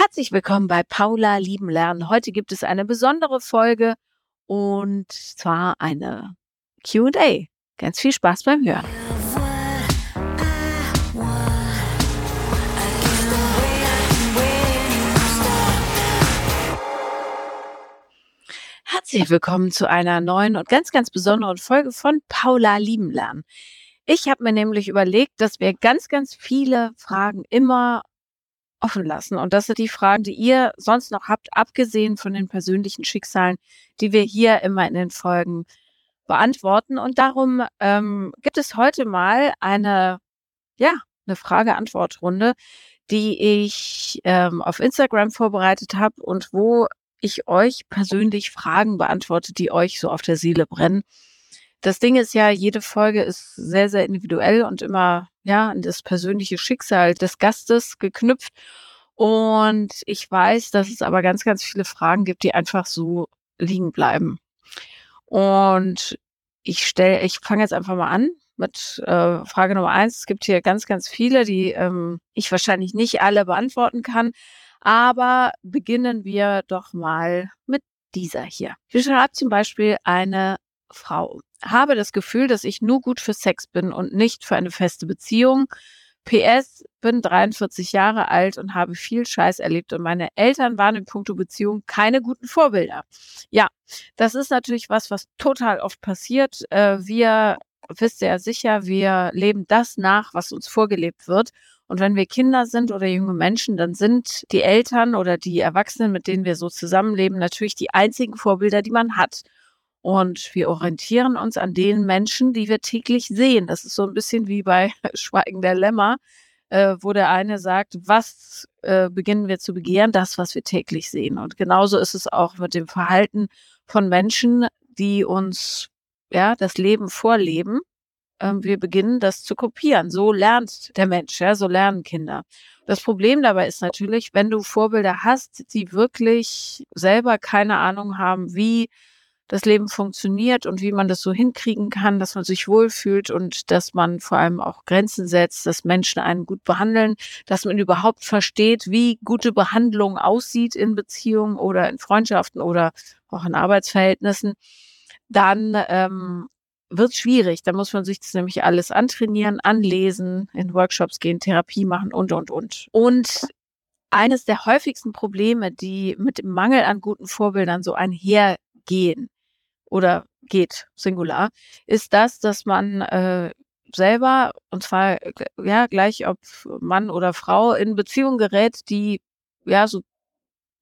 Herzlich willkommen bei Paula Lieben Lernen. Heute gibt es eine besondere Folge und zwar eine QA. Ganz viel Spaß beim Hören. Herzlich willkommen zu einer neuen und ganz, ganz besonderen Folge von Paula Lieben Lernen. Ich habe mir nämlich überlegt, dass wir ganz, ganz viele Fragen immer offen lassen. Und das sind die Fragen, die ihr sonst noch habt, abgesehen von den persönlichen Schicksalen, die wir hier immer in den Folgen beantworten. Und darum ähm, gibt es heute mal eine, ja, eine Frage-Antwort-Runde, die ich ähm, auf Instagram vorbereitet habe und wo ich euch persönlich Fragen beantworte, die euch so auf der Seele brennen. Das Ding ist ja, jede Folge ist sehr, sehr individuell und immer ja an das persönliche Schicksal des Gastes geknüpft. Und ich weiß, dass es aber ganz, ganz viele Fragen gibt, die einfach so liegen bleiben. Und ich stelle, ich fange jetzt einfach mal an mit äh, Frage Nummer eins. Es gibt hier ganz, ganz viele, die ähm, ich wahrscheinlich nicht alle beantworten kann. Aber beginnen wir doch mal mit dieser hier. Hier schreibt zum Beispiel eine Frau. Habe das Gefühl, dass ich nur gut für Sex bin und nicht für eine feste Beziehung. PS, bin 43 Jahre alt und habe viel Scheiß erlebt und meine Eltern waren in puncto Beziehung keine guten Vorbilder. Ja, das ist natürlich was, was total oft passiert. Äh, wir, wisst ihr ja sicher, wir leben das nach, was uns vorgelebt wird. Und wenn wir Kinder sind oder junge Menschen, dann sind die Eltern oder die Erwachsenen, mit denen wir so zusammenleben, natürlich die einzigen Vorbilder, die man hat. Und wir orientieren uns an den Menschen, die wir täglich sehen. Das ist so ein bisschen wie bei Schweigen der Lämmer, äh, wo der eine sagt, was äh, beginnen wir zu begehren? Das, was wir täglich sehen. Und genauso ist es auch mit dem Verhalten von Menschen, die uns ja das Leben vorleben. Ähm, wir beginnen das zu kopieren. So lernt der Mensch, ja, so lernen Kinder. Das Problem dabei ist natürlich, wenn du Vorbilder hast, die wirklich selber keine Ahnung haben, wie das Leben funktioniert und wie man das so hinkriegen kann, dass man sich wohlfühlt und dass man vor allem auch Grenzen setzt, dass Menschen einen gut behandeln, dass man überhaupt versteht, wie gute Behandlung aussieht in Beziehungen oder in Freundschaften oder auch in Arbeitsverhältnissen, dann ähm, wird schwierig. Da muss man sich das nämlich alles antrainieren, anlesen, in Workshops gehen, Therapie machen und, und, und. Und eines der häufigsten Probleme, die mit dem Mangel an guten Vorbildern so einhergehen, oder geht, Singular, ist das, dass man äh, selber, und zwar ja gleich ob Mann oder Frau, in Beziehungen gerät, die ja so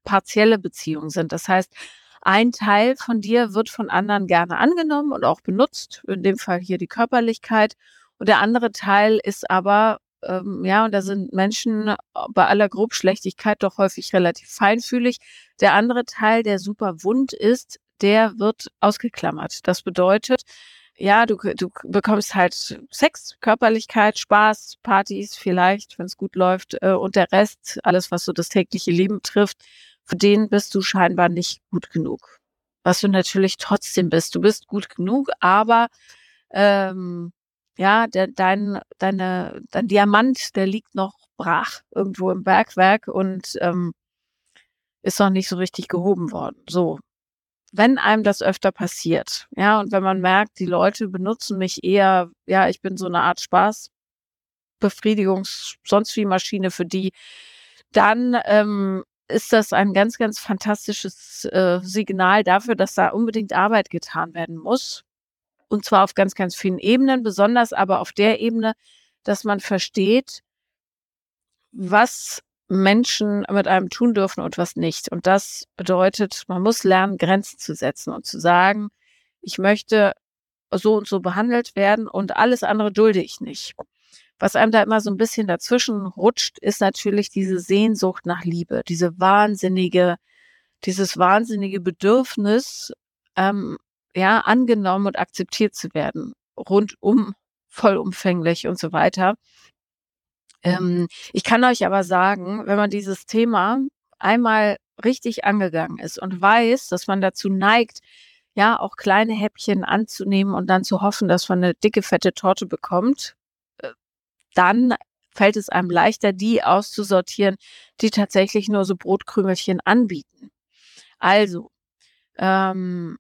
partielle Beziehungen sind. Das heißt, ein Teil von dir wird von anderen gerne angenommen und auch benutzt, in dem Fall hier die Körperlichkeit. Und der andere Teil ist aber, ähm, ja, und da sind Menschen bei aller Grobschlechtigkeit doch häufig relativ feinfühlig. Der andere Teil, der super wund ist, der wird ausgeklammert. Das bedeutet, ja, du, du bekommst halt Sex, Körperlichkeit, Spaß, Partys vielleicht, wenn es gut läuft, äh, und der Rest, alles, was so das tägliche Leben trifft, für den bist du scheinbar nicht gut genug. Was du natürlich trotzdem bist. Du bist gut genug, aber ähm, ja, der, dein, deine, dein Diamant, der liegt noch brach irgendwo im Bergwerk und ähm, ist noch nicht so richtig gehoben worden. So, wenn einem das öfter passiert, ja, und wenn man merkt, die Leute benutzen mich eher, ja, ich bin so eine Art Spaß, Befriedigungs, sonst wie Maschine für die, dann ähm, ist das ein ganz, ganz fantastisches äh, Signal dafür, dass da unbedingt Arbeit getan werden muss. Und zwar auf ganz, ganz vielen Ebenen, besonders aber auf der Ebene, dass man versteht, was Menschen mit einem tun dürfen und was nicht. Und das bedeutet, man muss lernen, Grenzen zu setzen und zu sagen, ich möchte so und so behandelt werden und alles andere dulde ich nicht. Was einem da immer so ein bisschen dazwischen rutscht, ist natürlich diese Sehnsucht nach Liebe, diese wahnsinnige, dieses wahnsinnige Bedürfnis, ähm, ja, angenommen und akzeptiert zu werden, rundum, vollumfänglich und so weiter. Ähm, ich kann euch aber sagen, wenn man dieses Thema einmal richtig angegangen ist und weiß, dass man dazu neigt, ja, auch kleine Häppchen anzunehmen und dann zu hoffen, dass man eine dicke, fette Torte bekommt, äh, dann fällt es einem leichter, die auszusortieren, die tatsächlich nur so Brotkrümelchen anbieten. Also, ähm,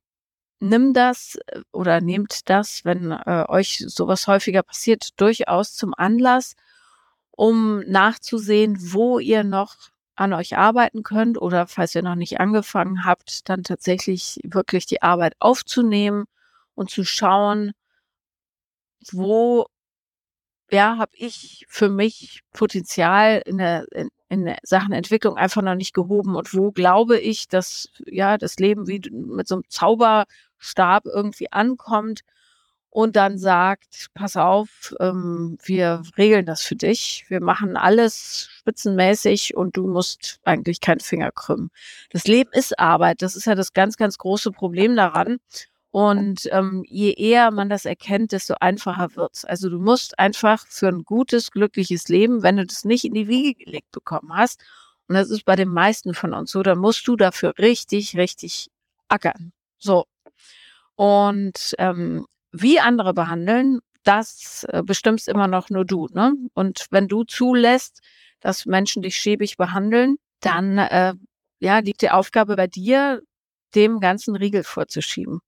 nimm das äh, oder nehmt das, wenn äh, euch sowas häufiger passiert, durchaus zum Anlass, um nachzusehen, wo ihr noch an euch arbeiten könnt oder falls ihr noch nicht angefangen habt, dann tatsächlich wirklich die Arbeit aufzunehmen und zu schauen, wo ja, habe ich für mich Potenzial in der, in, in Sachen Entwicklung einfach noch nicht gehoben und wo glaube ich, dass ja das Leben wie mit so einem Zauberstab irgendwie ankommt und dann sagt, pass auf, ähm, wir regeln das für dich, wir machen alles spitzenmäßig und du musst eigentlich keinen Finger krümmen. Das Leben ist Arbeit, das ist ja das ganz, ganz große Problem daran. Und ähm, je eher man das erkennt, desto einfacher wird's. Also du musst einfach für ein gutes, glückliches Leben, wenn du das nicht in die Wiege gelegt bekommen hast, und das ist bei den meisten von uns so, dann musst du dafür richtig, richtig ackern. So. Und ähm, wie andere behandeln, das äh, bestimmst immer noch nur du. Ne? Und wenn du zulässt, dass Menschen dich schäbig behandeln, dann äh, ja, liegt die Aufgabe bei dir, dem ganzen Riegel vorzuschieben.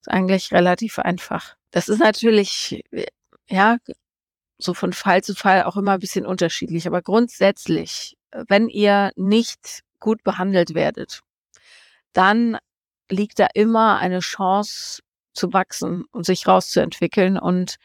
Ist eigentlich relativ einfach. Das ist natürlich, ja, so von Fall zu Fall auch immer ein bisschen unterschiedlich. Aber grundsätzlich, wenn ihr nicht gut behandelt werdet, dann liegt da immer eine Chance zu wachsen und sich rauszuentwickeln und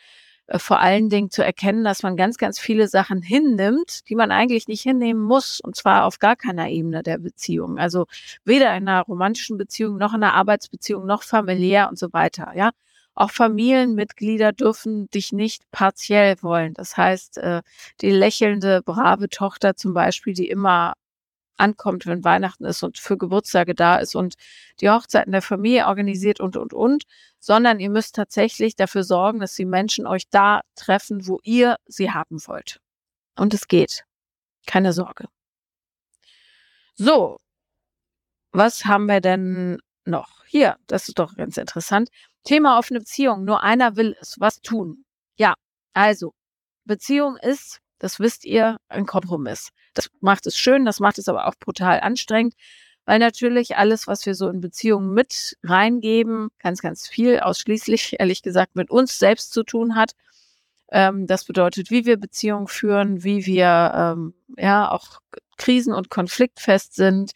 äh, vor allen Dingen zu erkennen, dass man ganz, ganz viele Sachen hinnimmt, die man eigentlich nicht hinnehmen muss, und zwar auf gar keiner Ebene der Beziehung. Also weder in einer romantischen Beziehung noch in einer Arbeitsbeziehung noch familiär und so weiter. Ja, auch Familienmitglieder dürfen dich nicht partiell wollen. Das heißt, äh, die lächelnde, brave Tochter zum Beispiel, die immer ankommt, wenn Weihnachten ist und für Geburtstage da ist und die Hochzeiten der Familie organisiert und, und, und, sondern ihr müsst tatsächlich dafür sorgen, dass die Menschen euch da treffen, wo ihr sie haben wollt. Und es geht. Keine Sorge. So. Was haben wir denn noch? Hier, das ist doch ganz interessant. Thema offene Beziehung. Nur einer will es. Was tun? Ja, also, Beziehung ist das wisst ihr, ein Kompromiss. Das macht es schön, das macht es aber auch brutal anstrengend, weil natürlich alles, was wir so in Beziehungen mit reingeben, ganz, ganz viel ausschließlich, ehrlich gesagt, mit uns selbst zu tun hat. Ähm, das bedeutet, wie wir Beziehungen führen, wie wir ähm, ja auch krisen- und konfliktfest sind,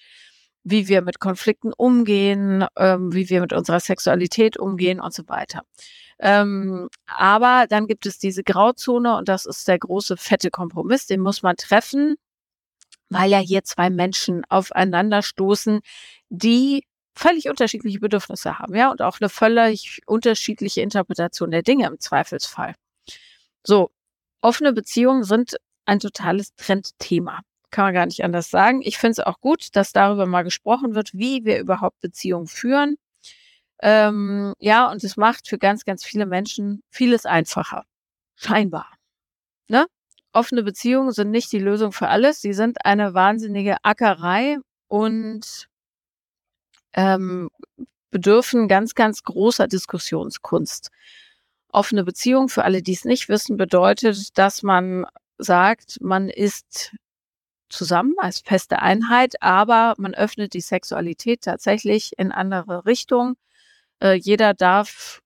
wie wir mit Konflikten umgehen, ähm, wie wir mit unserer Sexualität umgehen und so weiter. Ähm, aber dann gibt es diese Grauzone und das ist der große fette Kompromiss, den muss man treffen, weil ja hier zwei Menschen aufeinander stoßen, die völlig unterschiedliche Bedürfnisse haben, ja, und auch eine völlig unterschiedliche Interpretation der Dinge im Zweifelsfall. So, offene Beziehungen sind ein totales Trendthema. Kann man gar nicht anders sagen. Ich finde es auch gut, dass darüber mal gesprochen wird, wie wir überhaupt Beziehungen führen. Ähm, ja, und es macht für ganz, ganz viele Menschen vieles einfacher. Scheinbar. Ne? Offene Beziehungen sind nicht die Lösung für alles. Sie sind eine wahnsinnige Ackerei und ähm, bedürfen ganz, ganz großer Diskussionskunst. Offene Beziehung, für alle, die es nicht wissen, bedeutet, dass man sagt, man ist zusammen als feste Einheit, aber man öffnet die Sexualität tatsächlich in andere Richtungen. Äh, jeder darf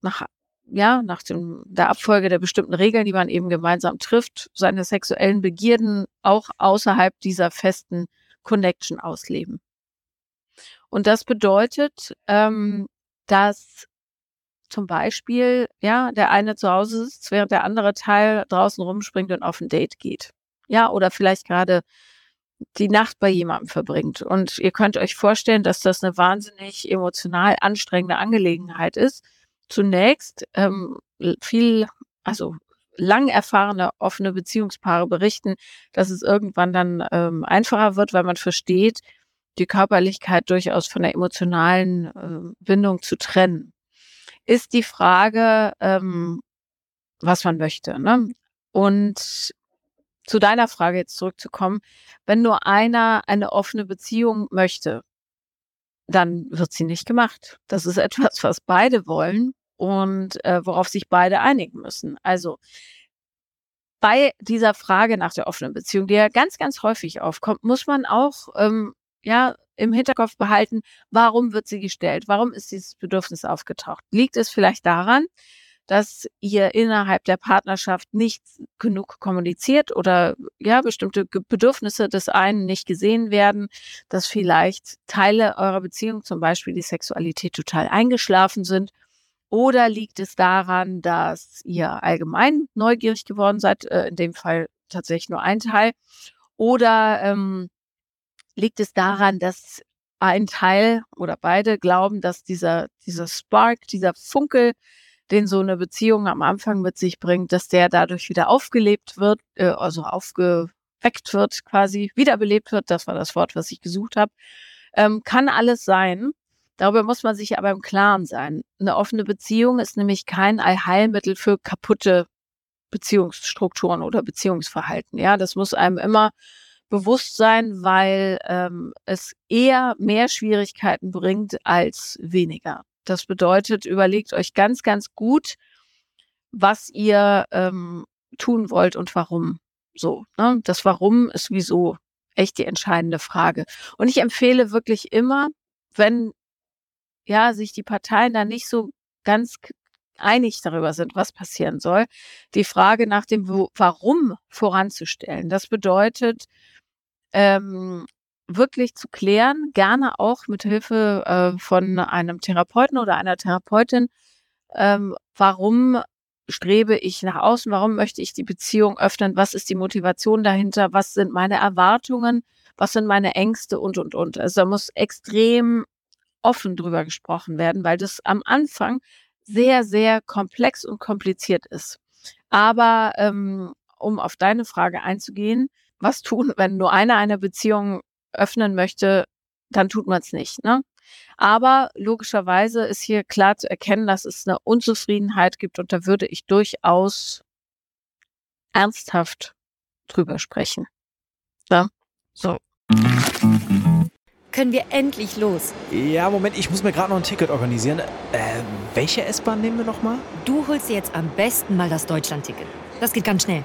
nach ja, nach dem, der Abfolge der bestimmten Regeln, die man eben gemeinsam trifft, seine sexuellen Begierden auch außerhalb dieser festen Connection ausleben. Und das bedeutet, ähm, dass zum Beispiel, ja, der eine zu Hause sitzt, während der andere Teil draußen rumspringt und auf ein Date geht. Ja, oder vielleicht gerade die Nacht bei jemandem verbringt. Und ihr könnt euch vorstellen, dass das eine wahnsinnig emotional anstrengende Angelegenheit ist. Zunächst ähm, viel, also lang erfahrene offene Beziehungspaare berichten, dass es irgendwann dann ähm, einfacher wird, weil man versteht, die Körperlichkeit durchaus von der emotionalen äh, Bindung zu trennen. Ist die Frage, ähm, was man möchte. Ne? Und zu deiner Frage jetzt zurückzukommen, wenn nur einer eine offene Beziehung möchte, dann wird sie nicht gemacht. Das ist etwas, was beide wollen und äh, worauf sich beide einigen müssen. Also bei dieser Frage nach der offenen Beziehung, die ja ganz, ganz häufig aufkommt, muss man auch ähm, ja im Hinterkopf behalten, warum wird sie gestellt? Warum ist dieses Bedürfnis aufgetaucht? Liegt es vielleicht daran, dass ihr innerhalb der Partnerschaft nicht genug kommuniziert oder ja, bestimmte Bedürfnisse des einen nicht gesehen werden, dass vielleicht Teile eurer Beziehung, zum Beispiel die Sexualität, total eingeschlafen sind? Oder liegt es daran, dass ihr allgemein neugierig geworden seid, äh, in dem Fall tatsächlich nur ein Teil? Oder ähm, liegt es daran, dass ein Teil oder beide glauben, dass dieser, dieser Spark, dieser Funkel, den so eine Beziehung am Anfang mit sich bringt, dass der dadurch wieder aufgelebt wird, äh, also aufgeweckt wird, quasi wiederbelebt wird. Das war das Wort, was ich gesucht habe. Ähm, kann alles sein. Darüber muss man sich aber im Klaren sein. Eine offene Beziehung ist nämlich kein Allheilmittel für kaputte Beziehungsstrukturen oder Beziehungsverhalten. Ja, das muss einem immer bewusst sein, weil ähm, es eher mehr Schwierigkeiten bringt als weniger. Das bedeutet, überlegt euch ganz, ganz gut, was ihr ähm, tun wollt und warum. So, ne? Das Warum ist wieso echt die entscheidende Frage. Und ich empfehle wirklich immer, wenn ja sich die Parteien da nicht so ganz einig darüber sind, was passieren soll, die Frage nach dem Warum voranzustellen. Das bedeutet, ähm, wirklich zu klären, gerne auch mit Hilfe äh, von einem Therapeuten oder einer Therapeutin, ähm, warum strebe ich nach außen, warum möchte ich die Beziehung öffnen, was ist die Motivation dahinter, was sind meine Erwartungen, was sind meine Ängste und, und, und. Also da muss extrem offen drüber gesprochen werden, weil das am Anfang sehr, sehr komplex und kompliziert ist. Aber ähm, um auf deine Frage einzugehen, was tun, wenn nur einer eine Beziehung öffnen möchte, dann tut man es nicht. Ne? Aber logischerweise ist hier klar zu erkennen, dass es eine Unzufriedenheit gibt und da würde ich durchaus ernsthaft drüber sprechen. Ja? So. Können wir endlich los? Ja, Moment, ich muss mir gerade noch ein Ticket organisieren. Äh, welche S-Bahn nehmen wir nochmal? Du holst dir jetzt am besten mal das Deutschland-Ticket. Das geht ganz schnell.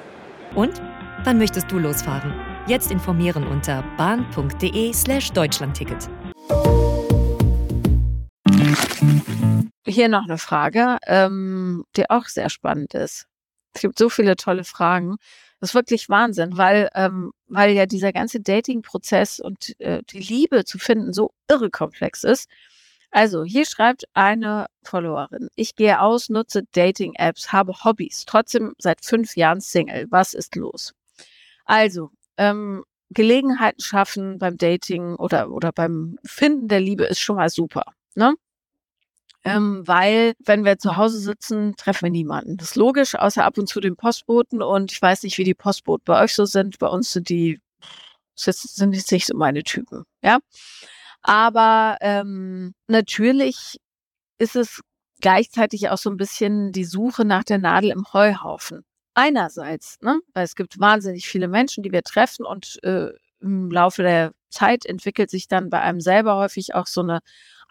Und wann möchtest du losfahren? Jetzt informieren unter bahn.de/slash Deutschlandticket. Hier noch eine Frage, ähm, die auch sehr spannend ist. Es gibt so viele tolle Fragen. Das ist wirklich Wahnsinn, weil, ähm, weil ja dieser ganze Dating-Prozess und äh, die Liebe zu finden so irre komplex ist. Also, hier schreibt eine Followerin. Ich gehe aus, nutze Dating-Apps, habe Hobbys, trotzdem seit fünf Jahren Single. Was ist los? Also, ähm, Gelegenheiten schaffen beim Dating oder, oder beim Finden der Liebe ist schon mal super. Ne? Ähm, weil, wenn wir zu Hause sitzen, treffen wir niemanden. Das ist logisch, außer ab und zu den Postboten. Und ich weiß nicht, wie die Postboten bei euch so sind. Bei uns sind die, sind jetzt nicht so meine Typen. Ja. Aber ähm, natürlich ist es gleichzeitig auch so ein bisschen die Suche nach der Nadel im Heuhaufen. Einerseits, ne, weil es gibt wahnsinnig viele Menschen, die wir treffen und äh, im Laufe der Zeit entwickelt sich dann bei einem selber häufig auch so eine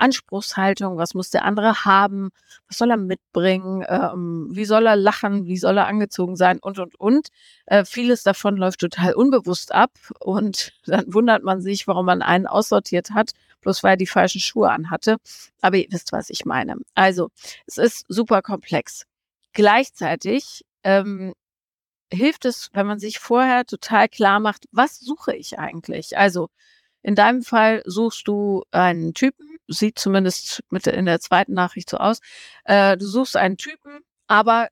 Anspruchshaltung, was muss der andere haben, was soll er mitbringen, ähm, wie soll er lachen, wie soll er angezogen sein und, und, und. Äh, vieles davon läuft total unbewusst ab und dann wundert man sich, warum man einen aussortiert hat, bloß weil er die falschen Schuhe anhatte. Aber ihr wisst, was ich meine. Also, es ist super komplex. Gleichzeitig ähm, hilft es, wenn man sich vorher total klar macht, was suche ich eigentlich? Also, in deinem Fall suchst du einen Typen, sieht zumindest mit in der zweiten Nachricht so aus. Äh, du suchst einen Typen, aber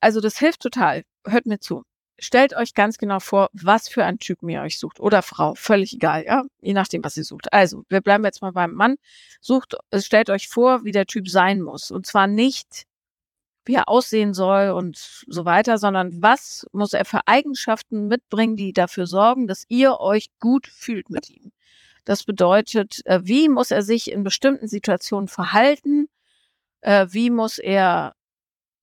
also das hilft total. Hört mir zu. Stellt euch ganz genau vor, was für einen Typen ihr euch sucht oder Frau, völlig egal, ja, je nachdem, was ihr sucht. Also, wir bleiben jetzt mal beim Mann. Sucht, stellt euch vor, wie der Typ sein muss und zwar nicht wie er aussehen soll und so weiter, sondern was muss er für Eigenschaften mitbringen, die dafür sorgen, dass ihr euch gut fühlt mit ihm. Das bedeutet, äh, wie muss er sich in bestimmten Situationen verhalten, äh, wie muss er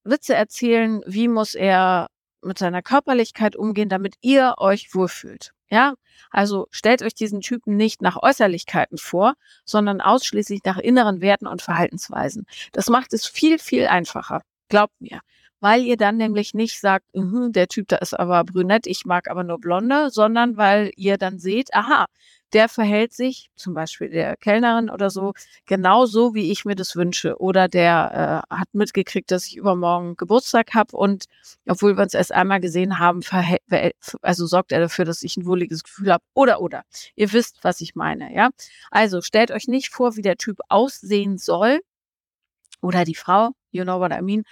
Witze erzählen, wie muss er mit seiner Körperlichkeit umgehen, damit ihr euch wohlfühlt. Ja, also stellt euch diesen Typen nicht nach Äußerlichkeiten vor, sondern ausschließlich nach inneren Werten und Verhaltensweisen. Das macht es viel, viel einfacher. Glaubt mir. Weil ihr dann nämlich nicht sagt, uh, der Typ da ist aber brünett, ich mag aber nur Blonde, sondern weil ihr dann seht, aha, der verhält sich, zum Beispiel der Kellnerin oder so, genau so, wie ich mir das wünsche. Oder der äh, hat mitgekriegt, dass ich übermorgen Geburtstag habe und obwohl wir uns erst einmal gesehen haben, also sorgt er dafür, dass ich ein wohliges Gefühl habe. Oder, oder. Ihr wisst, was ich meine, ja. Also stellt euch nicht vor, wie der Typ aussehen soll oder die Frau, you know what I mean,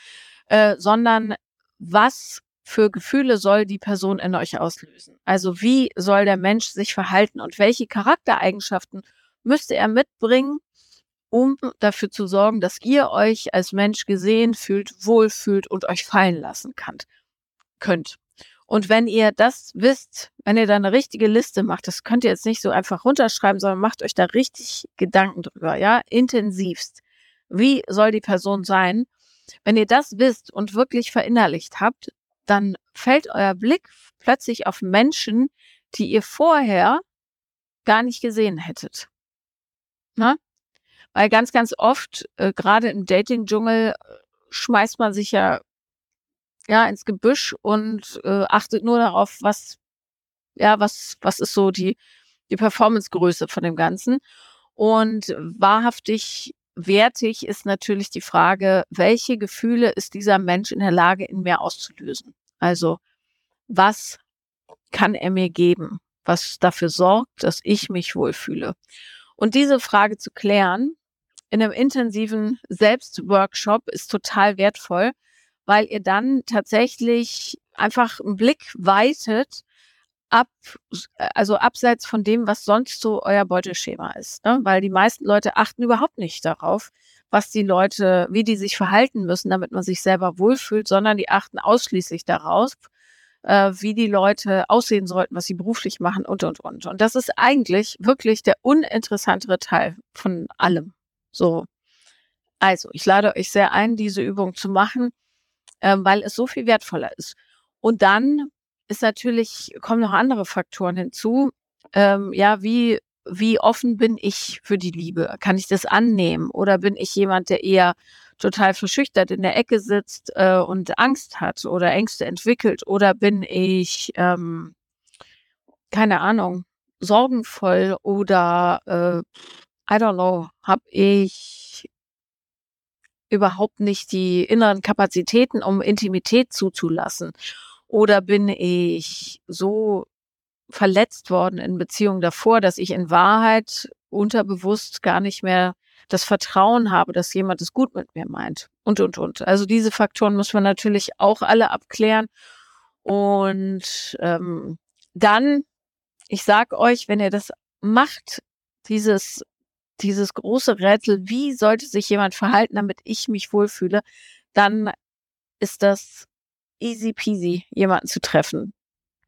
äh, sondern was für Gefühle soll die Person in euch auslösen? Also wie soll der Mensch sich verhalten und welche Charaktereigenschaften müsste er mitbringen, um dafür zu sorgen, dass ihr euch als Mensch gesehen fühlt, wohlfühlt und euch fallen lassen könnt. könnt. Und wenn ihr das wisst, wenn ihr da eine richtige Liste macht, das könnt ihr jetzt nicht so einfach runterschreiben, sondern macht euch da richtig Gedanken drüber, ja, intensivst. Wie soll die Person sein? Wenn ihr das wisst und wirklich verinnerlicht habt, dann fällt euer Blick plötzlich auf Menschen, die ihr vorher gar nicht gesehen hättet. Na? Weil ganz, ganz oft, äh, gerade im Dating-Dschungel, äh, schmeißt man sich ja, ja ins Gebüsch und äh, achtet nur darauf, was, ja, was, was ist so die, die Performancegröße von dem Ganzen. Und wahrhaftig wertig ist natürlich die Frage, welche Gefühle ist dieser Mensch in der Lage, in mir auszulösen? Also, was kann er mir geben, was dafür sorgt, dass ich mich wohlfühle? Und diese Frage zu klären in einem intensiven Selbstworkshop ist total wertvoll, weil ihr dann tatsächlich einfach einen Blick weitet ab, also abseits von dem, was sonst so euer Beuteschema ist. Ne? Weil die meisten Leute achten überhaupt nicht darauf, was die Leute, wie die sich verhalten müssen, damit man sich selber wohlfühlt, sondern die achten ausschließlich darauf, äh, wie die Leute aussehen sollten, was sie beruflich machen und, und, und. Und das ist eigentlich wirklich der uninteressantere Teil von allem. So. Also, ich lade euch sehr ein, diese Übung zu machen, äh, weil es so viel wertvoller ist. Und dann ist natürlich, kommen noch andere Faktoren hinzu. Ähm, ja, wie, wie offen bin ich für die Liebe? Kann ich das annehmen? Oder bin ich jemand, der eher total verschüchtert in der Ecke sitzt äh, und Angst hat oder Ängste entwickelt? Oder bin ich, ähm, keine Ahnung, sorgenvoll oder äh, I don't know, habe ich überhaupt nicht die inneren Kapazitäten, um Intimität zuzulassen? Oder bin ich so verletzt worden in Beziehungen davor, dass ich in Wahrheit unterbewusst gar nicht mehr das Vertrauen habe, dass jemand es gut mit mir meint und, und, und. Also diese Faktoren muss man natürlich auch alle abklären. Und ähm, dann, ich sag euch, wenn ihr das macht, dieses, dieses große Rätsel, wie sollte sich jemand verhalten, damit ich mich wohlfühle, dann ist das easy peasy, jemanden zu treffen.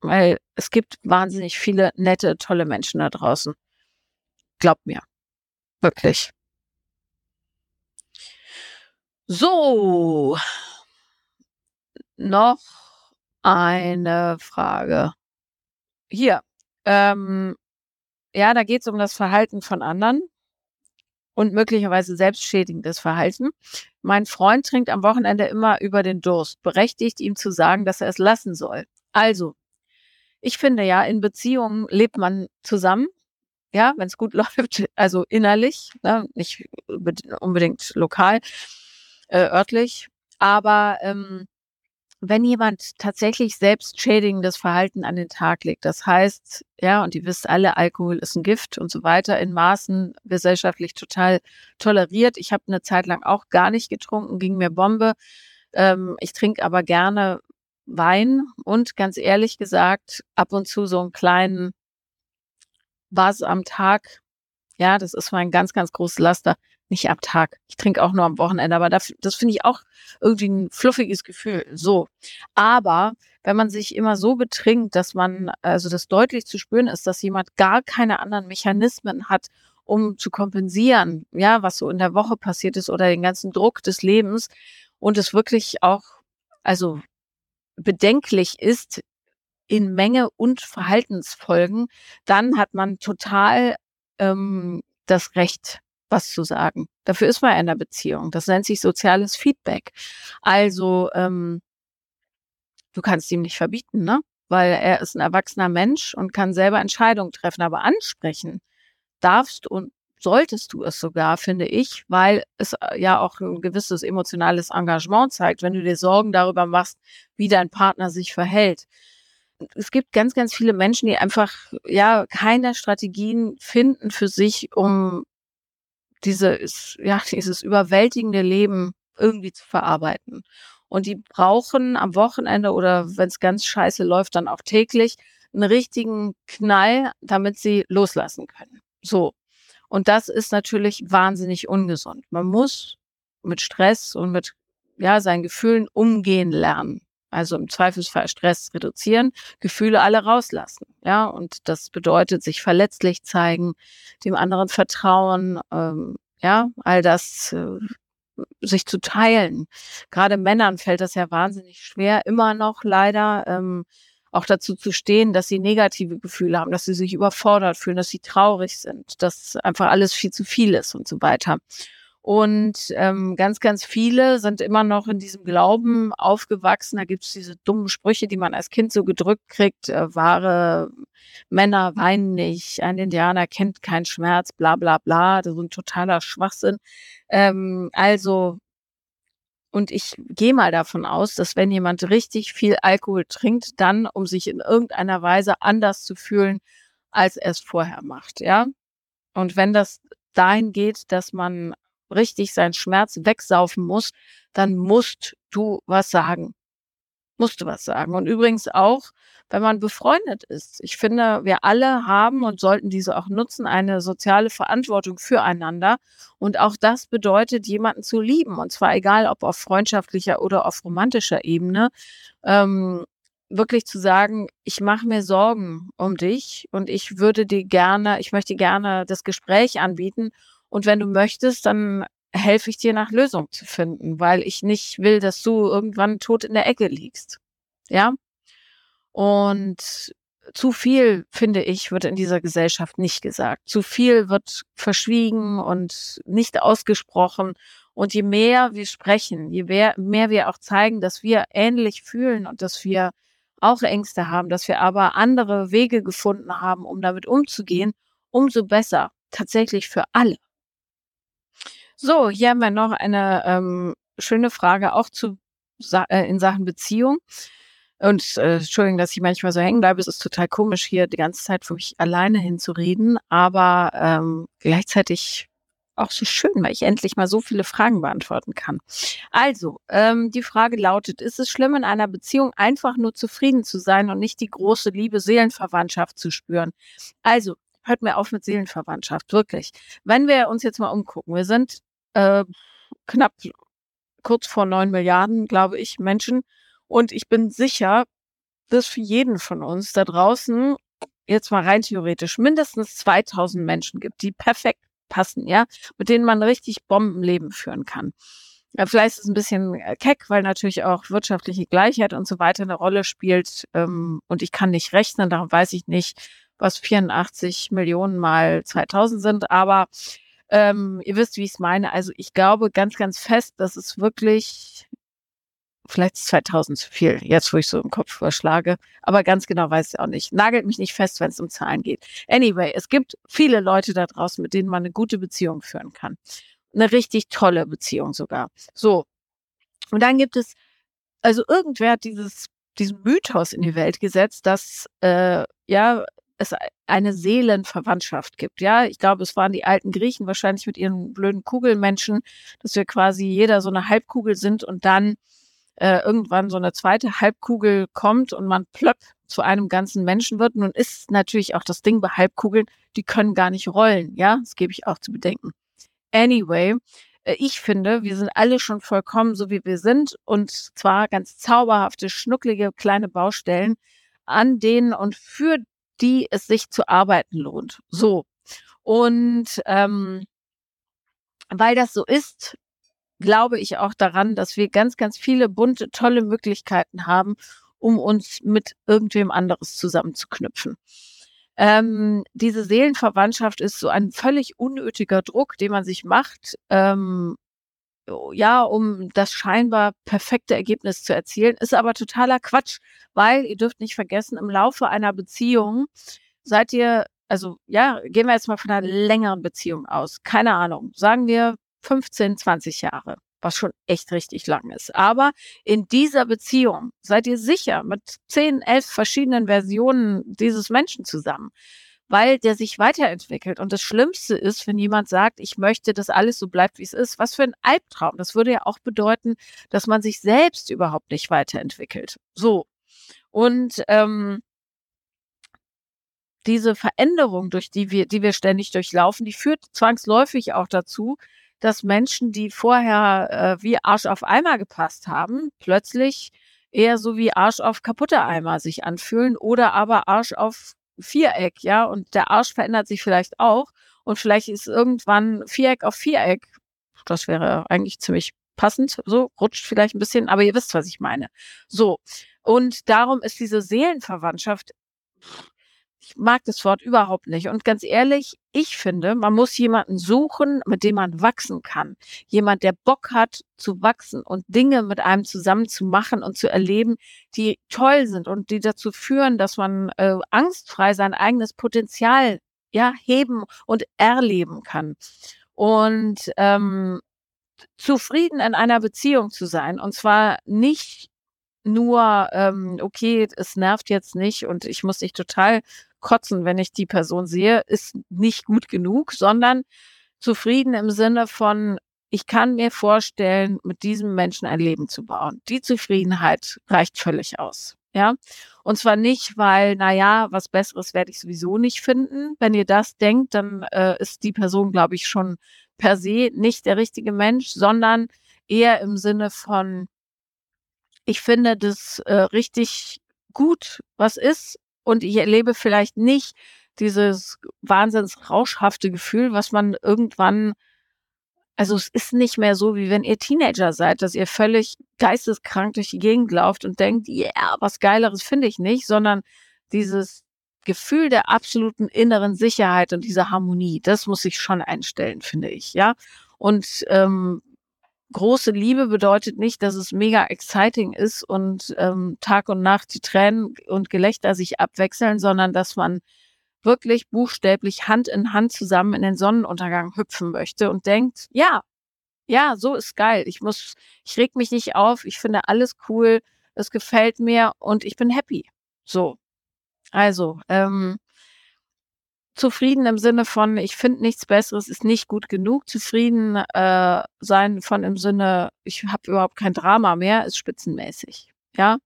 Weil es gibt wahnsinnig viele nette, tolle Menschen da draußen. Glaubt mir. Wirklich. So. Noch eine Frage. Hier. Ähm, ja, da geht es um das Verhalten von anderen und möglicherweise selbstschädigendes Verhalten. Mein Freund trinkt am Wochenende immer über den Durst, berechtigt ihm zu sagen, dass er es lassen soll. Also, ich finde ja, in Beziehungen lebt man zusammen, ja, wenn es gut läuft, also innerlich, ne, nicht unbedingt lokal, äh, örtlich, aber ähm, wenn jemand tatsächlich selbstschädigendes Verhalten an den Tag legt, das heißt, ja, und ihr wisst alle, Alkohol ist ein Gift und so weiter, in Maßen gesellschaftlich total toleriert. Ich habe eine Zeit lang auch gar nicht getrunken, ging mir Bombe. Ähm, ich trinke aber gerne Wein und ganz ehrlich gesagt, ab und zu so einen kleinen was am Tag. Ja, das ist mein ganz, ganz großes Laster. Nicht am Tag. Ich trinke auch nur am Wochenende, aber das, das finde ich auch irgendwie ein fluffiges Gefühl. So. Aber wenn man sich immer so betrinkt, dass man, also das deutlich zu spüren ist, dass jemand gar keine anderen Mechanismen hat, um zu kompensieren, ja, was so in der Woche passiert ist oder den ganzen Druck des Lebens und es wirklich auch, also bedenklich ist in Menge und Verhaltensfolgen, dann hat man total ähm, das Recht, was zu sagen. Dafür ist man in einer Beziehung. Das nennt sich soziales Feedback. Also ähm, du kannst ihm nicht verbieten, ne? Weil er ist ein erwachsener Mensch und kann selber Entscheidungen treffen, aber ansprechen darfst und solltest du es sogar, finde ich, weil es äh, ja auch ein gewisses emotionales Engagement zeigt, wenn du dir Sorgen darüber machst, wie dein Partner sich verhält. Es gibt ganz, ganz viele Menschen, die einfach ja keine Strategien finden für sich, um dieses, ja, dieses überwältigende Leben irgendwie zu verarbeiten. Und die brauchen am Wochenende oder wenn es ganz scheiße läuft, dann auch täglich einen richtigen Knall, damit sie loslassen können. So. Und das ist natürlich wahnsinnig ungesund. Man muss mit Stress und mit ja, seinen Gefühlen umgehen lernen. Also im Zweifelsfall Stress reduzieren, Gefühle alle rauslassen. Ja, und das bedeutet sich verletzlich zeigen, dem anderen vertrauen, ähm, ja, all das äh, sich zu teilen. Gerade Männern fällt das ja wahnsinnig schwer, immer noch leider ähm, auch dazu zu stehen, dass sie negative Gefühle haben, dass sie sich überfordert fühlen, dass sie traurig sind, dass einfach alles viel zu viel ist und so weiter. Und ähm, ganz, ganz viele sind immer noch in diesem Glauben aufgewachsen. Da gibt es diese dummen Sprüche, die man als Kind so gedrückt kriegt. Äh, wahre Männer weinen nicht, ein Indianer kennt keinen Schmerz, bla bla bla. Das ist ein totaler Schwachsinn. Ähm, also, und ich gehe mal davon aus, dass wenn jemand richtig viel Alkohol trinkt, dann, um sich in irgendeiner Weise anders zu fühlen, als er es vorher macht, ja. Und wenn das dahin geht, dass man richtig seinen Schmerz wegsaufen muss, dann musst du was sagen. Musst du was sagen. Und übrigens auch, wenn man befreundet ist. Ich finde, wir alle haben und sollten diese auch nutzen, eine soziale Verantwortung füreinander. Und auch das bedeutet, jemanden zu lieben. Und zwar egal, ob auf freundschaftlicher oder auf romantischer Ebene. Ähm, wirklich zu sagen, ich mache mir Sorgen um dich und ich würde dir gerne, ich möchte gerne das Gespräch anbieten und wenn du möchtest, dann helfe ich dir nach Lösungen zu finden, weil ich nicht will, dass du irgendwann tot in der Ecke liegst. Ja? Und zu viel, finde ich, wird in dieser Gesellschaft nicht gesagt. Zu viel wird verschwiegen und nicht ausgesprochen. Und je mehr wir sprechen, je mehr, mehr wir auch zeigen, dass wir ähnlich fühlen und dass wir auch Ängste haben, dass wir aber andere Wege gefunden haben, um damit umzugehen, umso besser. Tatsächlich für alle. So, hier haben wir noch eine ähm, schöne Frage auch zu äh, in Sachen Beziehung. Und äh, Entschuldigung, dass ich manchmal so hängen bleibe. Es ist total komisch, hier die ganze Zeit für mich alleine hinzureden, aber ähm, gleichzeitig auch so schön, weil ich endlich mal so viele Fragen beantworten kann. Also, ähm, die Frage lautet, ist es schlimm, in einer Beziehung einfach nur zufrieden zu sein und nicht die große Liebe Seelenverwandtschaft zu spüren? Also, hört mir auf mit Seelenverwandtschaft, wirklich. Wenn wir uns jetzt mal umgucken, wir sind äh, knapp kurz vor neun Milliarden, glaube ich, Menschen. Und ich bin sicher, dass für jeden von uns da draußen jetzt mal rein theoretisch mindestens 2000 Menschen gibt, die perfekt passen, ja, mit denen man richtig Bombenleben führen kann. Vielleicht ist es ein bisschen äh, keck, weil natürlich auch wirtschaftliche Gleichheit und so weiter eine Rolle spielt. Ähm, und ich kann nicht rechnen, darum weiß ich nicht, was 84 Millionen mal 2000 sind. Aber ähm, ihr wisst, wie ich es meine. Also ich glaube ganz, ganz fest, dass es wirklich, vielleicht ist 2000 zu viel, jetzt wo ich so im Kopf überschlage, aber ganz genau weiß ich auch nicht. Nagelt mich nicht fest, wenn es um Zahlen geht. Anyway, es gibt viele Leute da draußen, mit denen man eine gute Beziehung führen kann. Eine richtig tolle Beziehung sogar. So. Und dann gibt es, also irgendwer hat dieses diesen Mythos in die Welt gesetzt, dass äh, ja es eine Seelenverwandtschaft gibt. Ja, ich glaube, es waren die alten Griechen wahrscheinlich mit ihren blöden Kugelmenschen, dass wir quasi jeder so eine Halbkugel sind und dann äh, irgendwann so eine zweite Halbkugel kommt und man plöpp zu einem ganzen Menschen wird. Nun ist natürlich auch das Ding bei Halbkugeln, die können gar nicht rollen. Ja, das gebe ich auch zu bedenken. Anyway, äh, ich finde, wir sind alle schon vollkommen so, wie wir sind und zwar ganz zauberhafte, schnucklige kleine Baustellen, an denen und für die es sich zu arbeiten lohnt. So. Und ähm, weil das so ist, glaube ich auch daran, dass wir ganz, ganz viele bunte, tolle Möglichkeiten haben, um uns mit irgendwem anderes zusammenzuknüpfen. Ähm, diese Seelenverwandtschaft ist so ein völlig unnötiger Druck, den man sich macht, ähm, ja, um das scheinbar perfekte Ergebnis zu erzielen, ist aber totaler Quatsch, weil ihr dürft nicht vergessen, im Laufe einer Beziehung seid ihr, also ja, gehen wir jetzt mal von einer längeren Beziehung aus, keine Ahnung, sagen wir 15, 20 Jahre was schon echt richtig lang ist. Aber in dieser Beziehung seid ihr sicher mit zehn, elf verschiedenen Versionen dieses Menschen zusammen, weil der sich weiterentwickelt. Und das Schlimmste ist, wenn jemand sagt, ich möchte, dass alles so bleibt, wie es ist. Was für ein Albtraum. Das würde ja auch bedeuten, dass man sich selbst überhaupt nicht weiterentwickelt. So. Und ähm, diese Veränderung, durch die wir, die wir ständig durchlaufen, die führt zwangsläufig auch dazu, dass Menschen, die vorher äh, wie Arsch auf Eimer gepasst haben, plötzlich eher so wie Arsch auf kaputte Eimer sich anfühlen oder aber Arsch auf Viereck, ja, und der Arsch verändert sich vielleicht auch und vielleicht ist irgendwann Viereck auf Viereck. Das wäre eigentlich ziemlich passend, so rutscht vielleicht ein bisschen, aber ihr wisst, was ich meine. So. Und darum ist diese Seelenverwandtschaft ich mag das Wort überhaupt nicht. Und ganz ehrlich, ich finde, man muss jemanden suchen, mit dem man wachsen kann. Jemand, der Bock hat zu wachsen und Dinge mit einem zusammen zu machen und zu erleben, die toll sind und die dazu führen, dass man äh, angstfrei sein eigenes Potenzial ja heben und erleben kann. Und ähm, zufrieden in einer Beziehung zu sein. Und zwar nicht nur, ähm, okay, es nervt jetzt nicht und ich muss dich total kotzen, wenn ich die Person sehe, ist nicht gut genug, sondern zufrieden im Sinne von, ich kann mir vorstellen, mit diesem Menschen ein Leben zu bauen. Die Zufriedenheit reicht völlig aus. Ja, und zwar nicht, weil, na ja, was Besseres werde ich sowieso nicht finden. Wenn ihr das denkt, dann äh, ist die Person, glaube ich, schon per se nicht der richtige Mensch, sondern eher im Sinne von, ich finde das äh, richtig gut, was ist, und ich erlebe vielleicht nicht dieses wahnsinns rauschhafte Gefühl, was man irgendwann, also es ist nicht mehr so, wie wenn ihr Teenager seid, dass ihr völlig geisteskrank durch die Gegend lauft und denkt, ja, yeah, was Geileres finde ich nicht, sondern dieses Gefühl der absoluten inneren Sicherheit und dieser Harmonie, das muss sich schon einstellen, finde ich, ja. Und ähm, große Liebe bedeutet nicht, dass es mega exciting ist und ähm, Tag und Nacht die Tränen und Gelächter sich abwechseln, sondern dass man wirklich buchstäblich Hand in Hand zusammen in den Sonnenuntergang hüpfen möchte und denkt, ja, ja, so ist geil. Ich muss, ich reg mich nicht auf, ich finde alles cool, es gefällt mir und ich bin happy. So. Also, ähm, zufrieden im Sinne von, ich finde nichts Besseres, ist nicht gut genug. Zufrieden äh, sein von im Sinne, ich habe überhaupt kein Drama mehr, ist spitzenmäßig. Ja.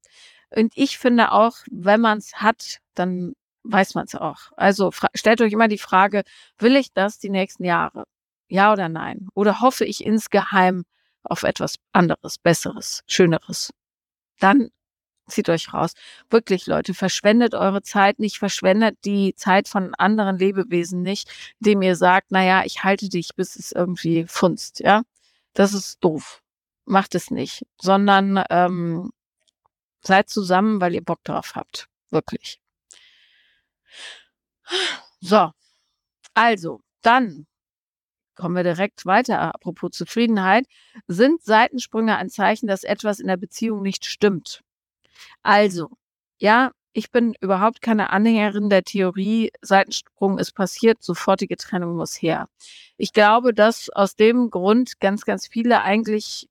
Und ich finde auch, wenn man es hat, dann weiß man es auch. Also stellt euch immer die Frage, will ich das die nächsten Jahre? Ja oder nein? Oder hoffe ich insgeheim auf etwas anderes, Besseres, Schöneres? Dann zieht euch raus. Wirklich, Leute, verschwendet eure Zeit nicht, verschwendet die Zeit von anderen Lebewesen nicht, indem ihr sagt, naja, ich halte dich, bis es irgendwie funzt, ja. Das ist doof. Macht es nicht, sondern ähm, seid zusammen, weil ihr Bock drauf habt. Wirklich. So. Also, dann kommen wir direkt weiter. Apropos Zufriedenheit. Sind Seitensprünge ein Zeichen, dass etwas in der Beziehung nicht stimmt? Also, ja, ich bin überhaupt keine Anhängerin der Theorie, Seitensprung ist passiert, sofortige Trennung muss her. Ich glaube, dass aus dem Grund ganz, ganz viele eigentlich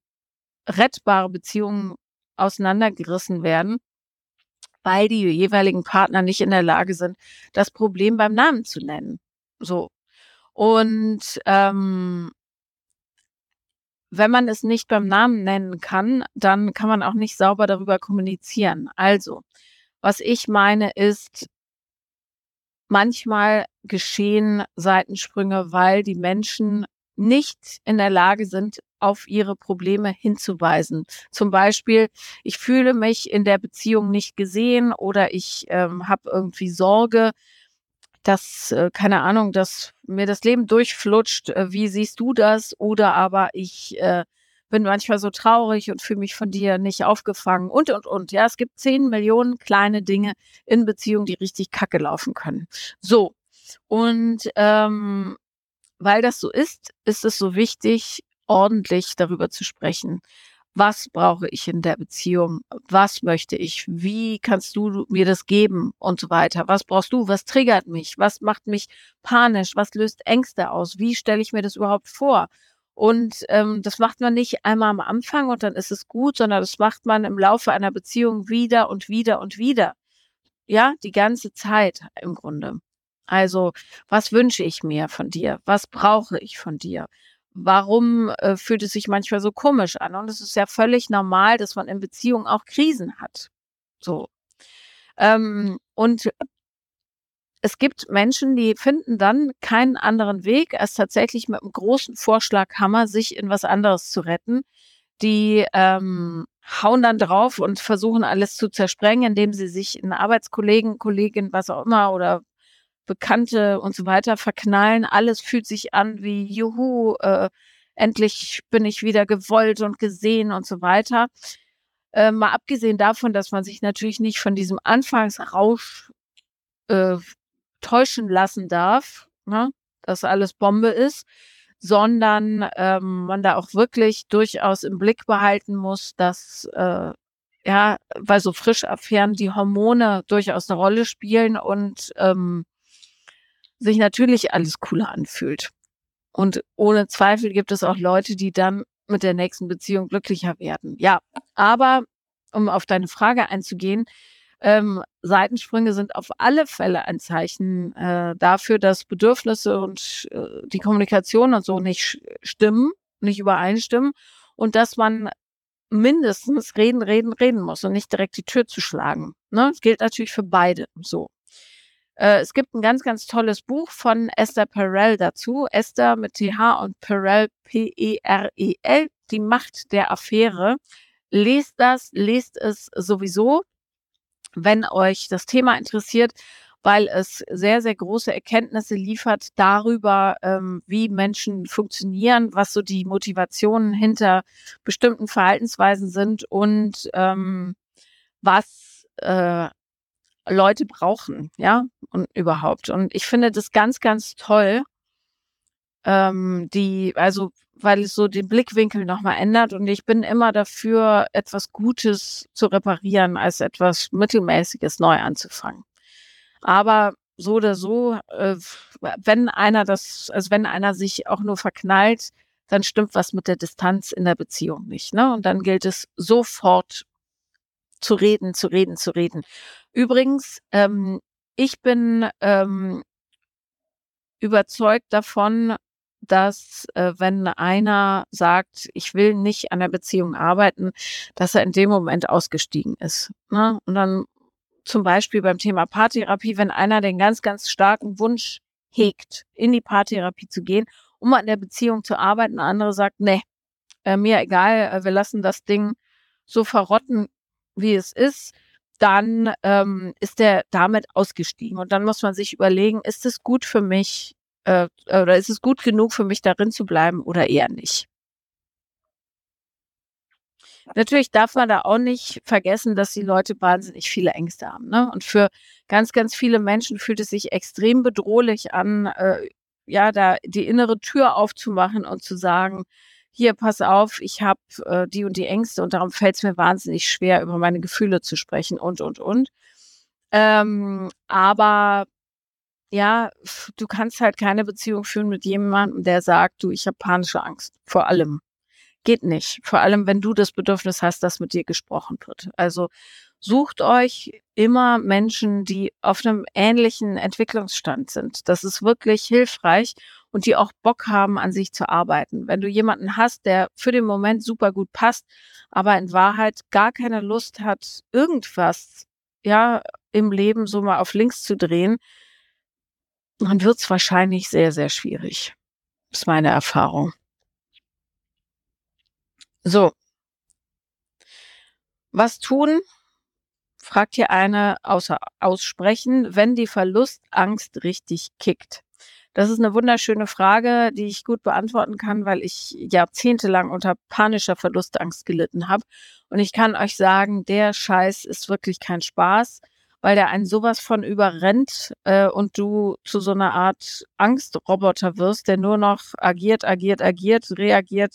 rettbare Beziehungen auseinandergerissen werden, weil die jeweiligen Partner nicht in der Lage sind, das Problem beim Namen zu nennen. So. Und ähm, wenn man es nicht beim Namen nennen kann, dann kann man auch nicht sauber darüber kommunizieren. Also, was ich meine ist, manchmal geschehen Seitensprünge, weil die Menschen nicht in der Lage sind, auf ihre Probleme hinzuweisen. Zum Beispiel, ich fühle mich in der Beziehung nicht gesehen oder ich ähm, habe irgendwie Sorge, dass, äh, keine Ahnung, dass mir das Leben durchflutscht. Äh, wie siehst du das? Oder aber ich äh, bin manchmal so traurig und fühle mich von dir nicht aufgefangen und, und, und. Ja, es gibt zehn Millionen kleine Dinge in Beziehungen, die richtig kacke laufen können. So. Und ähm, weil das so ist, ist es so wichtig, ordentlich darüber zu sprechen. Was brauche ich in der Beziehung? Was möchte ich? Wie kannst du mir das geben? Und so weiter. Was brauchst du? Was triggert mich? Was macht mich panisch? Was löst Ängste aus? Wie stelle ich mir das überhaupt vor? Und ähm, das macht man nicht einmal am Anfang und dann ist es gut, sondern das macht man im Laufe einer Beziehung wieder und wieder und wieder. Ja, die ganze Zeit im Grunde. Also, was wünsche ich mir von dir? Was brauche ich von dir? Warum äh, fühlt es sich manchmal so komisch an? Und es ist ja völlig normal, dass man in Beziehungen auch Krisen hat. So. Ähm, und es gibt Menschen, die finden dann keinen anderen Weg, als tatsächlich mit einem großen Vorschlaghammer sich in was anderes zu retten. Die ähm, hauen dann drauf und versuchen alles zu zersprengen, indem sie sich in Arbeitskollegen, Kolleginnen, was auch immer oder Bekannte und so weiter verknallen. Alles fühlt sich an wie Juhu, äh, endlich bin ich wieder gewollt und gesehen und so weiter. Äh, mal abgesehen davon, dass man sich natürlich nicht von diesem Anfangsrausch äh, täuschen lassen darf, ne, dass alles Bombe ist, sondern ähm, man da auch wirklich durchaus im Blick behalten muss, dass äh, ja, weil so Frischaffären die Hormone durchaus eine Rolle spielen und ähm, sich natürlich alles cooler anfühlt. Und ohne Zweifel gibt es auch Leute, die dann mit der nächsten Beziehung glücklicher werden. Ja, aber um auf deine Frage einzugehen, ähm, Seitensprünge sind auf alle Fälle ein Zeichen äh, dafür, dass Bedürfnisse und äh, die Kommunikation und so nicht stimmen, nicht übereinstimmen und dass man mindestens reden, reden, reden muss und nicht direkt die Tür zu schlagen. Ne? Das gilt natürlich für beide so. Äh, es gibt ein ganz, ganz tolles Buch von Esther Perel dazu. Esther mit TH und Perel P-E-R-E-L, die Macht der Affäre. Lest das, lest es sowieso, wenn euch das Thema interessiert, weil es sehr, sehr große Erkenntnisse liefert darüber, ähm, wie Menschen funktionieren, was so die Motivationen hinter bestimmten Verhaltensweisen sind und ähm, was äh, Leute brauchen, ja, und überhaupt. Und ich finde das ganz, ganz toll, ähm, die, also, weil es so den Blickwinkel nochmal ändert und ich bin immer dafür, etwas Gutes zu reparieren, als etwas Mittelmäßiges neu anzufangen. Aber so oder so, äh, wenn einer das, also wenn einer sich auch nur verknallt, dann stimmt was mit der Distanz in der Beziehung nicht. Ne? Und dann gilt es sofort zu reden, zu reden, zu reden. Übrigens, ähm, ich bin ähm, überzeugt davon, dass äh, wenn einer sagt, ich will nicht an der Beziehung arbeiten, dass er in dem Moment ausgestiegen ist. Ne? Und dann zum Beispiel beim Thema Paartherapie, wenn einer den ganz, ganz starken Wunsch hegt, in die Paartherapie zu gehen, um an der Beziehung zu arbeiten, andere sagt, nee, äh, mir egal, äh, wir lassen das Ding so verrotten, wie es ist, dann ähm, ist der damit ausgestiegen. Und dann muss man sich überlegen, ist es gut für mich äh, oder ist es gut genug für mich, darin zu bleiben oder eher nicht? Natürlich darf man da auch nicht vergessen, dass die Leute wahnsinnig viele Ängste haben. Ne? Und für ganz, ganz viele Menschen fühlt es sich extrem bedrohlich an, äh, ja, da die innere Tür aufzumachen und zu sagen, hier, pass auf, ich habe äh, die und die Ängste und darum fällt es mir wahnsinnig schwer, über meine Gefühle zu sprechen und, und, und. Ähm, aber ja, du kannst halt keine Beziehung führen mit jemandem, der sagt, du, ich habe panische Angst vor allem. Geht nicht. Vor allem, wenn du das Bedürfnis hast, dass mit dir gesprochen wird. Also sucht euch immer Menschen, die auf einem ähnlichen Entwicklungsstand sind. Das ist wirklich hilfreich und die auch Bock haben, an sich zu arbeiten. Wenn du jemanden hast, der für den Moment super gut passt, aber in Wahrheit gar keine Lust hat, irgendwas, ja, im Leben so mal auf links zu drehen, dann wird es wahrscheinlich sehr, sehr schwierig. Ist meine Erfahrung. So. Was tun? Fragt hier eine außer aussprechen, wenn die Verlustangst richtig kickt. Das ist eine wunderschöne Frage, die ich gut beantworten kann, weil ich jahrzehntelang unter panischer Verlustangst gelitten habe. Und ich kann euch sagen, der Scheiß ist wirklich kein Spaß, weil der einen sowas von überrennt äh, und du zu so einer Art Angstroboter wirst, der nur noch agiert, agiert, agiert, reagiert,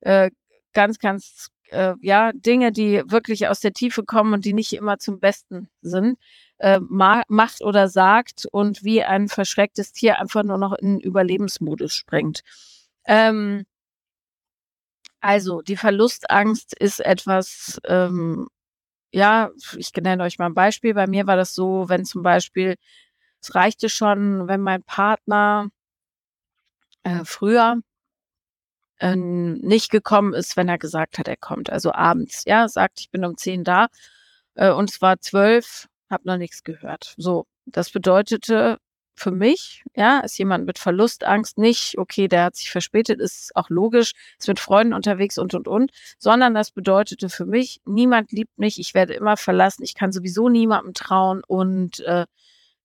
äh, ganz, ganz, äh, ja, Dinge, die wirklich aus der Tiefe kommen und die nicht immer zum Besten sind äh, macht oder sagt und wie ein verschrecktes Tier einfach nur noch in Überlebensmodus springt. Ähm, also die Verlustangst ist etwas, ähm, ja, ich nenne euch mal ein Beispiel. Bei mir war das so, wenn zum Beispiel, es reichte schon, wenn mein Partner äh, früher äh, nicht gekommen ist, wenn er gesagt hat, er kommt. Also abends, ja, sagt, ich bin um zehn da äh, und es war zwölf habe noch nichts gehört. So, das bedeutete für mich, ja, ist jemand mit Verlustangst nicht, okay, der hat sich verspätet, ist auch logisch, ist mit Freunden unterwegs und und und, sondern das bedeutete für mich, niemand liebt mich, ich werde immer verlassen, ich kann sowieso niemandem trauen und äh,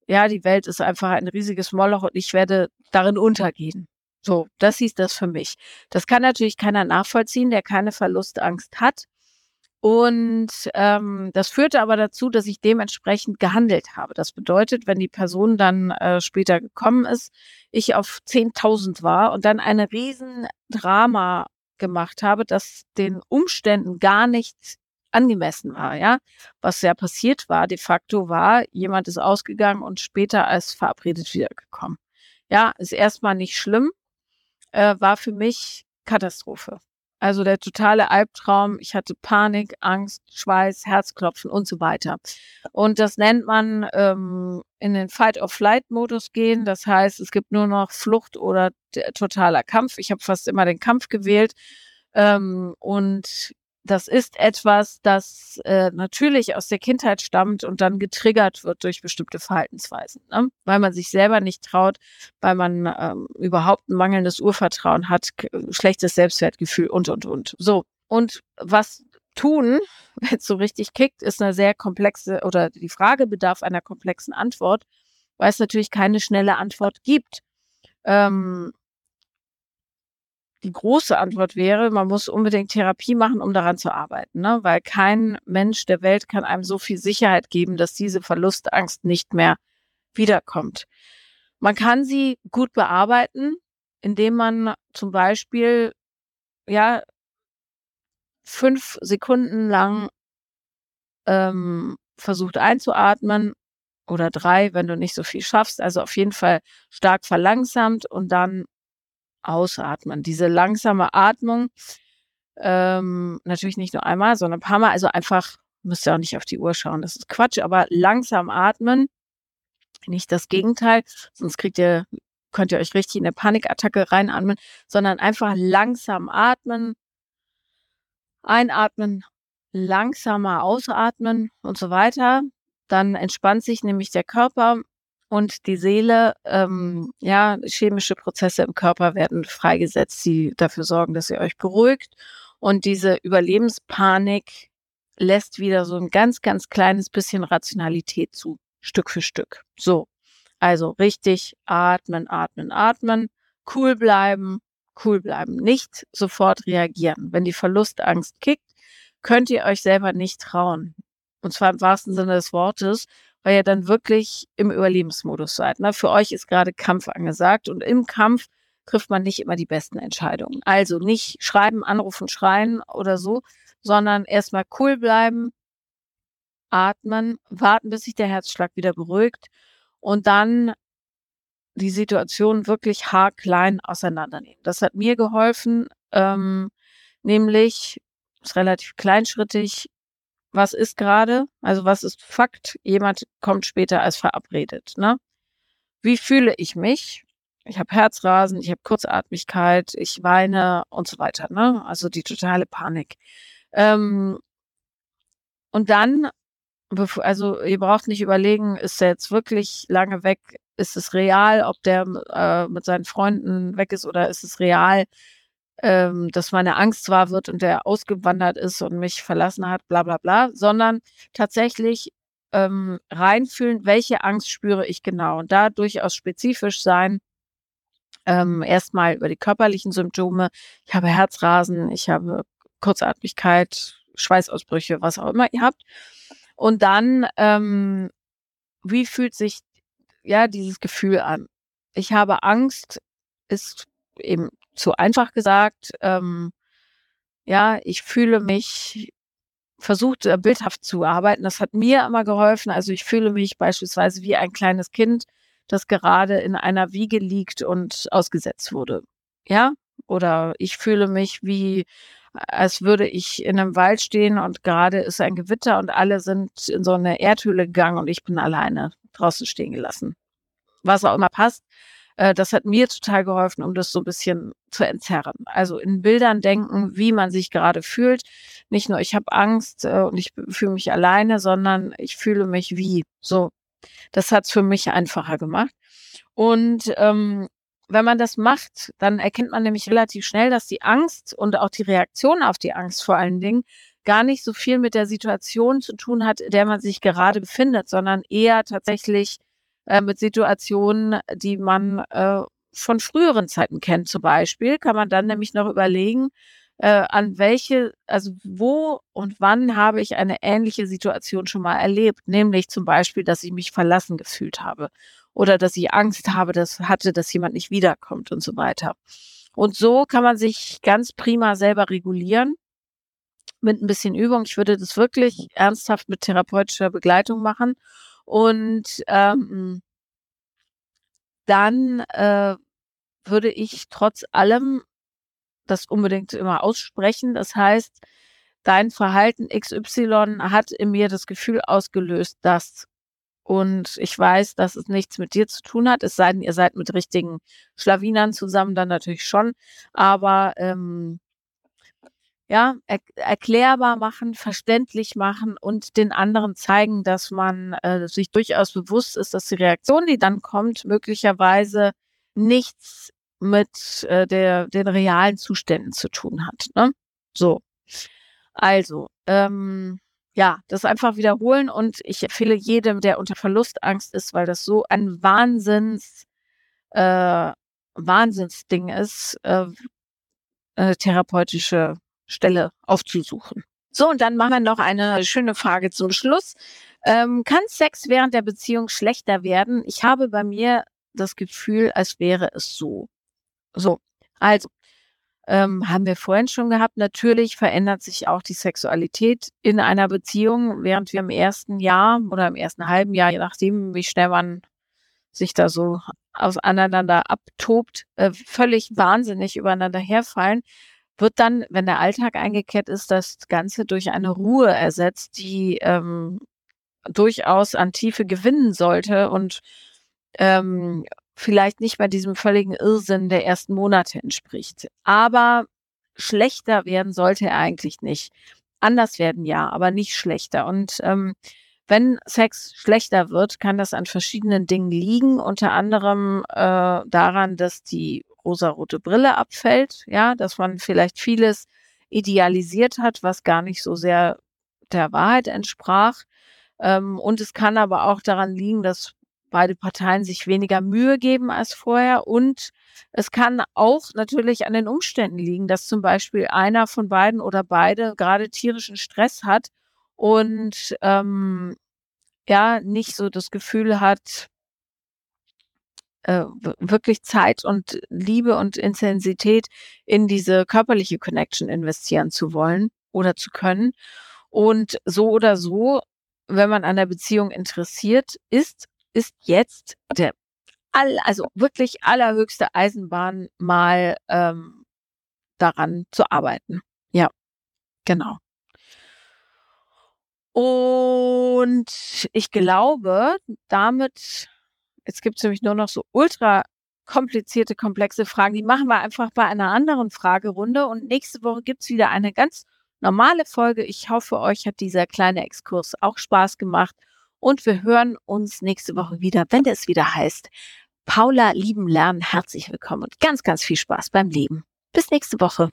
ja, die Welt ist einfach ein riesiges Moloch und ich werde darin untergehen. So, das hieß das für mich. Das kann natürlich keiner nachvollziehen, der keine Verlustangst hat. Und ähm, das führte aber dazu, dass ich dementsprechend gehandelt habe. Das bedeutet, wenn die Person dann äh, später gekommen ist, ich auf 10.000 war und dann eine riesen Drama gemacht habe, das den Umständen gar nicht angemessen war, ja. Was ja passiert war, de facto war, jemand ist ausgegangen und später als verabredet wiedergekommen. Ja, ist erstmal nicht schlimm, äh, war für mich Katastrophe. Also der totale Albtraum. Ich hatte Panik, Angst, Schweiß, Herzklopfen und so weiter. Und das nennt man ähm, in den Fight-of-Flight-Modus gehen. Das heißt, es gibt nur noch Flucht oder totaler Kampf. Ich habe fast immer den Kampf gewählt. Ähm, und das ist etwas, das äh, natürlich aus der Kindheit stammt und dann getriggert wird durch bestimmte Verhaltensweisen, ne? weil man sich selber nicht traut, weil man ähm, überhaupt ein mangelndes Urvertrauen hat, schlechtes Selbstwertgefühl und, und, und. So, und was tun, wenn es so richtig kickt, ist eine sehr komplexe oder die Frage bedarf einer komplexen Antwort, weil es natürlich keine schnelle Antwort gibt. Ähm, die große Antwort wäre, man muss unbedingt Therapie machen, um daran zu arbeiten, ne? weil kein Mensch der Welt kann einem so viel Sicherheit geben, dass diese Verlustangst nicht mehr wiederkommt. Man kann sie gut bearbeiten, indem man zum Beispiel ja fünf Sekunden lang ähm, versucht einzuatmen oder drei, wenn du nicht so viel schaffst. Also auf jeden Fall stark verlangsamt und dann ausatmen. Diese langsame Atmung, ähm, natürlich nicht nur einmal, sondern ein paar Mal, also einfach, müsst ihr auch nicht auf die Uhr schauen, das ist Quatsch, aber langsam atmen, nicht das Gegenteil, sonst kriegt ihr, könnt ihr euch richtig in eine Panikattacke reinatmen, sondern einfach langsam atmen, einatmen, langsamer ausatmen und so weiter. Dann entspannt sich nämlich der Körper und die Seele, ähm, ja, chemische Prozesse im Körper werden freigesetzt, die dafür sorgen, dass ihr euch beruhigt. Und diese Überlebenspanik lässt wieder so ein ganz, ganz kleines bisschen Rationalität zu, Stück für Stück. So, also richtig atmen, atmen, atmen, cool bleiben, cool bleiben, nicht sofort reagieren. Wenn die Verlustangst kickt, könnt ihr euch selber nicht trauen. Und zwar im wahrsten Sinne des Wortes, weil ihr dann wirklich im Überlebensmodus seid. Ne? Für euch ist gerade Kampf angesagt und im Kampf trifft man nicht immer die besten Entscheidungen. Also nicht schreiben, anrufen, schreien oder so, sondern erstmal cool bleiben, atmen, warten, bis sich der Herzschlag wieder beruhigt und dann die Situation wirklich haarklein auseinandernehmen. Das hat mir geholfen, ähm, nämlich ist relativ kleinschrittig was ist gerade, also was ist Fakt, jemand kommt später als verabredet. Ne? Wie fühle ich mich? Ich habe Herzrasen, ich habe Kurzatmigkeit, ich weine und so weiter. Ne? Also die totale Panik. Ähm, und dann also ihr braucht nicht überlegen, ist er jetzt wirklich lange weg? Ist es real, ob der äh, mit seinen Freunden weg ist oder ist es real, ähm, dass meine Angst wahr wird und der ausgewandert ist und mich verlassen hat, bla bla bla, sondern tatsächlich ähm, reinfühlen, welche Angst spüre ich genau und da durchaus spezifisch sein. Ähm, erstmal über die körperlichen Symptome. Ich habe Herzrasen, ich habe Kurzatmigkeit, Schweißausbrüche, was auch immer ihr habt. Und dann, ähm, wie fühlt sich ja dieses Gefühl an? Ich habe Angst, ist eben zu einfach gesagt. Ähm, ja, ich fühle mich versucht, äh, bildhaft zu arbeiten. Das hat mir immer geholfen. Also ich fühle mich beispielsweise wie ein kleines Kind, das gerade in einer Wiege liegt und ausgesetzt wurde. Ja? Oder ich fühle mich wie, als würde ich in einem Wald stehen und gerade ist ein Gewitter und alle sind in so eine Erdhöhle gegangen und ich bin alleine draußen stehen gelassen. Was auch immer passt. Äh, das hat mir total geholfen, um das so ein bisschen zu entzerren. Also in Bildern denken, wie man sich gerade fühlt. Nicht nur, ich habe Angst äh, und ich fühle mich alleine, sondern ich fühle mich wie. So, das hat es für mich einfacher gemacht. Und ähm, wenn man das macht, dann erkennt man nämlich relativ schnell, dass die Angst und auch die Reaktion auf die Angst vor allen Dingen gar nicht so viel mit der Situation zu tun hat, in der man sich gerade befindet, sondern eher tatsächlich äh, mit Situationen, die man äh, von früheren Zeiten kennt. Zum Beispiel kann man dann nämlich noch überlegen, äh, an welche, also wo und wann habe ich eine ähnliche Situation schon mal erlebt, nämlich zum Beispiel, dass ich mich verlassen gefühlt habe oder dass ich Angst habe, dass hatte, dass jemand nicht wiederkommt und so weiter. Und so kann man sich ganz prima selber regulieren mit ein bisschen Übung. Ich würde das wirklich ernsthaft mit therapeutischer Begleitung machen und ähm, dann äh, würde ich trotz allem das unbedingt immer aussprechen. Das heißt, dein Verhalten XY hat in mir das Gefühl ausgelöst, dass und ich weiß, dass es nichts mit dir zu tun hat, es sei denn, ihr seid mit richtigen Schlawinern zusammen, dann natürlich schon. Aber ähm, ja, er erklärbar machen, verständlich machen und den anderen zeigen, dass man äh, sich durchaus bewusst ist, dass die Reaktion, die dann kommt, möglicherweise nichts mit äh, der, den realen Zuständen zu tun hat. Ne? So. Also, ähm, ja, das einfach wiederholen und ich empfehle jedem, der unter Verlustangst ist, weil das so ein Wahnsinns, äh, Wahnsinnsding ist, äh, äh, therapeutische Stelle aufzusuchen. So, und dann machen wir noch eine schöne Frage zum Schluss. Ähm, kann Sex während der Beziehung schlechter werden? Ich habe bei mir das Gefühl, als wäre es so. So, also, ähm, haben wir vorhin schon gehabt. Natürlich verändert sich auch die Sexualität in einer Beziehung, während wir im ersten Jahr oder im ersten halben Jahr, je nachdem, wie schnell man sich da so auseinander abtobt, äh, völlig wahnsinnig übereinander herfallen wird dann, wenn der Alltag eingekehrt ist, das Ganze durch eine Ruhe ersetzt, die ähm, durchaus an Tiefe gewinnen sollte und ähm, vielleicht nicht mehr diesem völligen Irrsinn der ersten Monate entspricht. Aber schlechter werden sollte er eigentlich nicht. Anders werden ja, aber nicht schlechter. Und ähm, wenn Sex schlechter wird, kann das an verschiedenen Dingen liegen, unter anderem äh, daran, dass die rosarote Brille abfällt, ja, dass man vielleicht vieles idealisiert hat, was gar nicht so sehr der Wahrheit entsprach. Ähm, und es kann aber auch daran liegen, dass beide Parteien sich weniger Mühe geben als vorher. Und es kann auch natürlich an den Umständen liegen, dass zum Beispiel einer von beiden oder beide gerade tierischen Stress hat und ähm, ja nicht so das Gefühl hat, äh, wirklich Zeit und Liebe und Intensität in diese körperliche Connection investieren zu wollen oder zu können. Und so oder so, wenn man an der Beziehung interessiert ist, ist jetzt der all, also wirklich allerhöchste Eisenbahn mal ähm, daran zu arbeiten. Ja, genau. Und ich glaube, damit Jetzt gibt es nämlich nur noch so ultra komplizierte, komplexe Fragen. Die machen wir einfach bei einer anderen Fragerunde. Und nächste Woche gibt es wieder eine ganz normale Folge. Ich hoffe, euch hat dieser kleine Exkurs auch Spaß gemacht und wir hören uns nächste Woche wieder, wenn es wieder heißt, Paula lieben lernen. Herzlich willkommen und ganz, ganz viel Spaß beim Leben. Bis nächste Woche.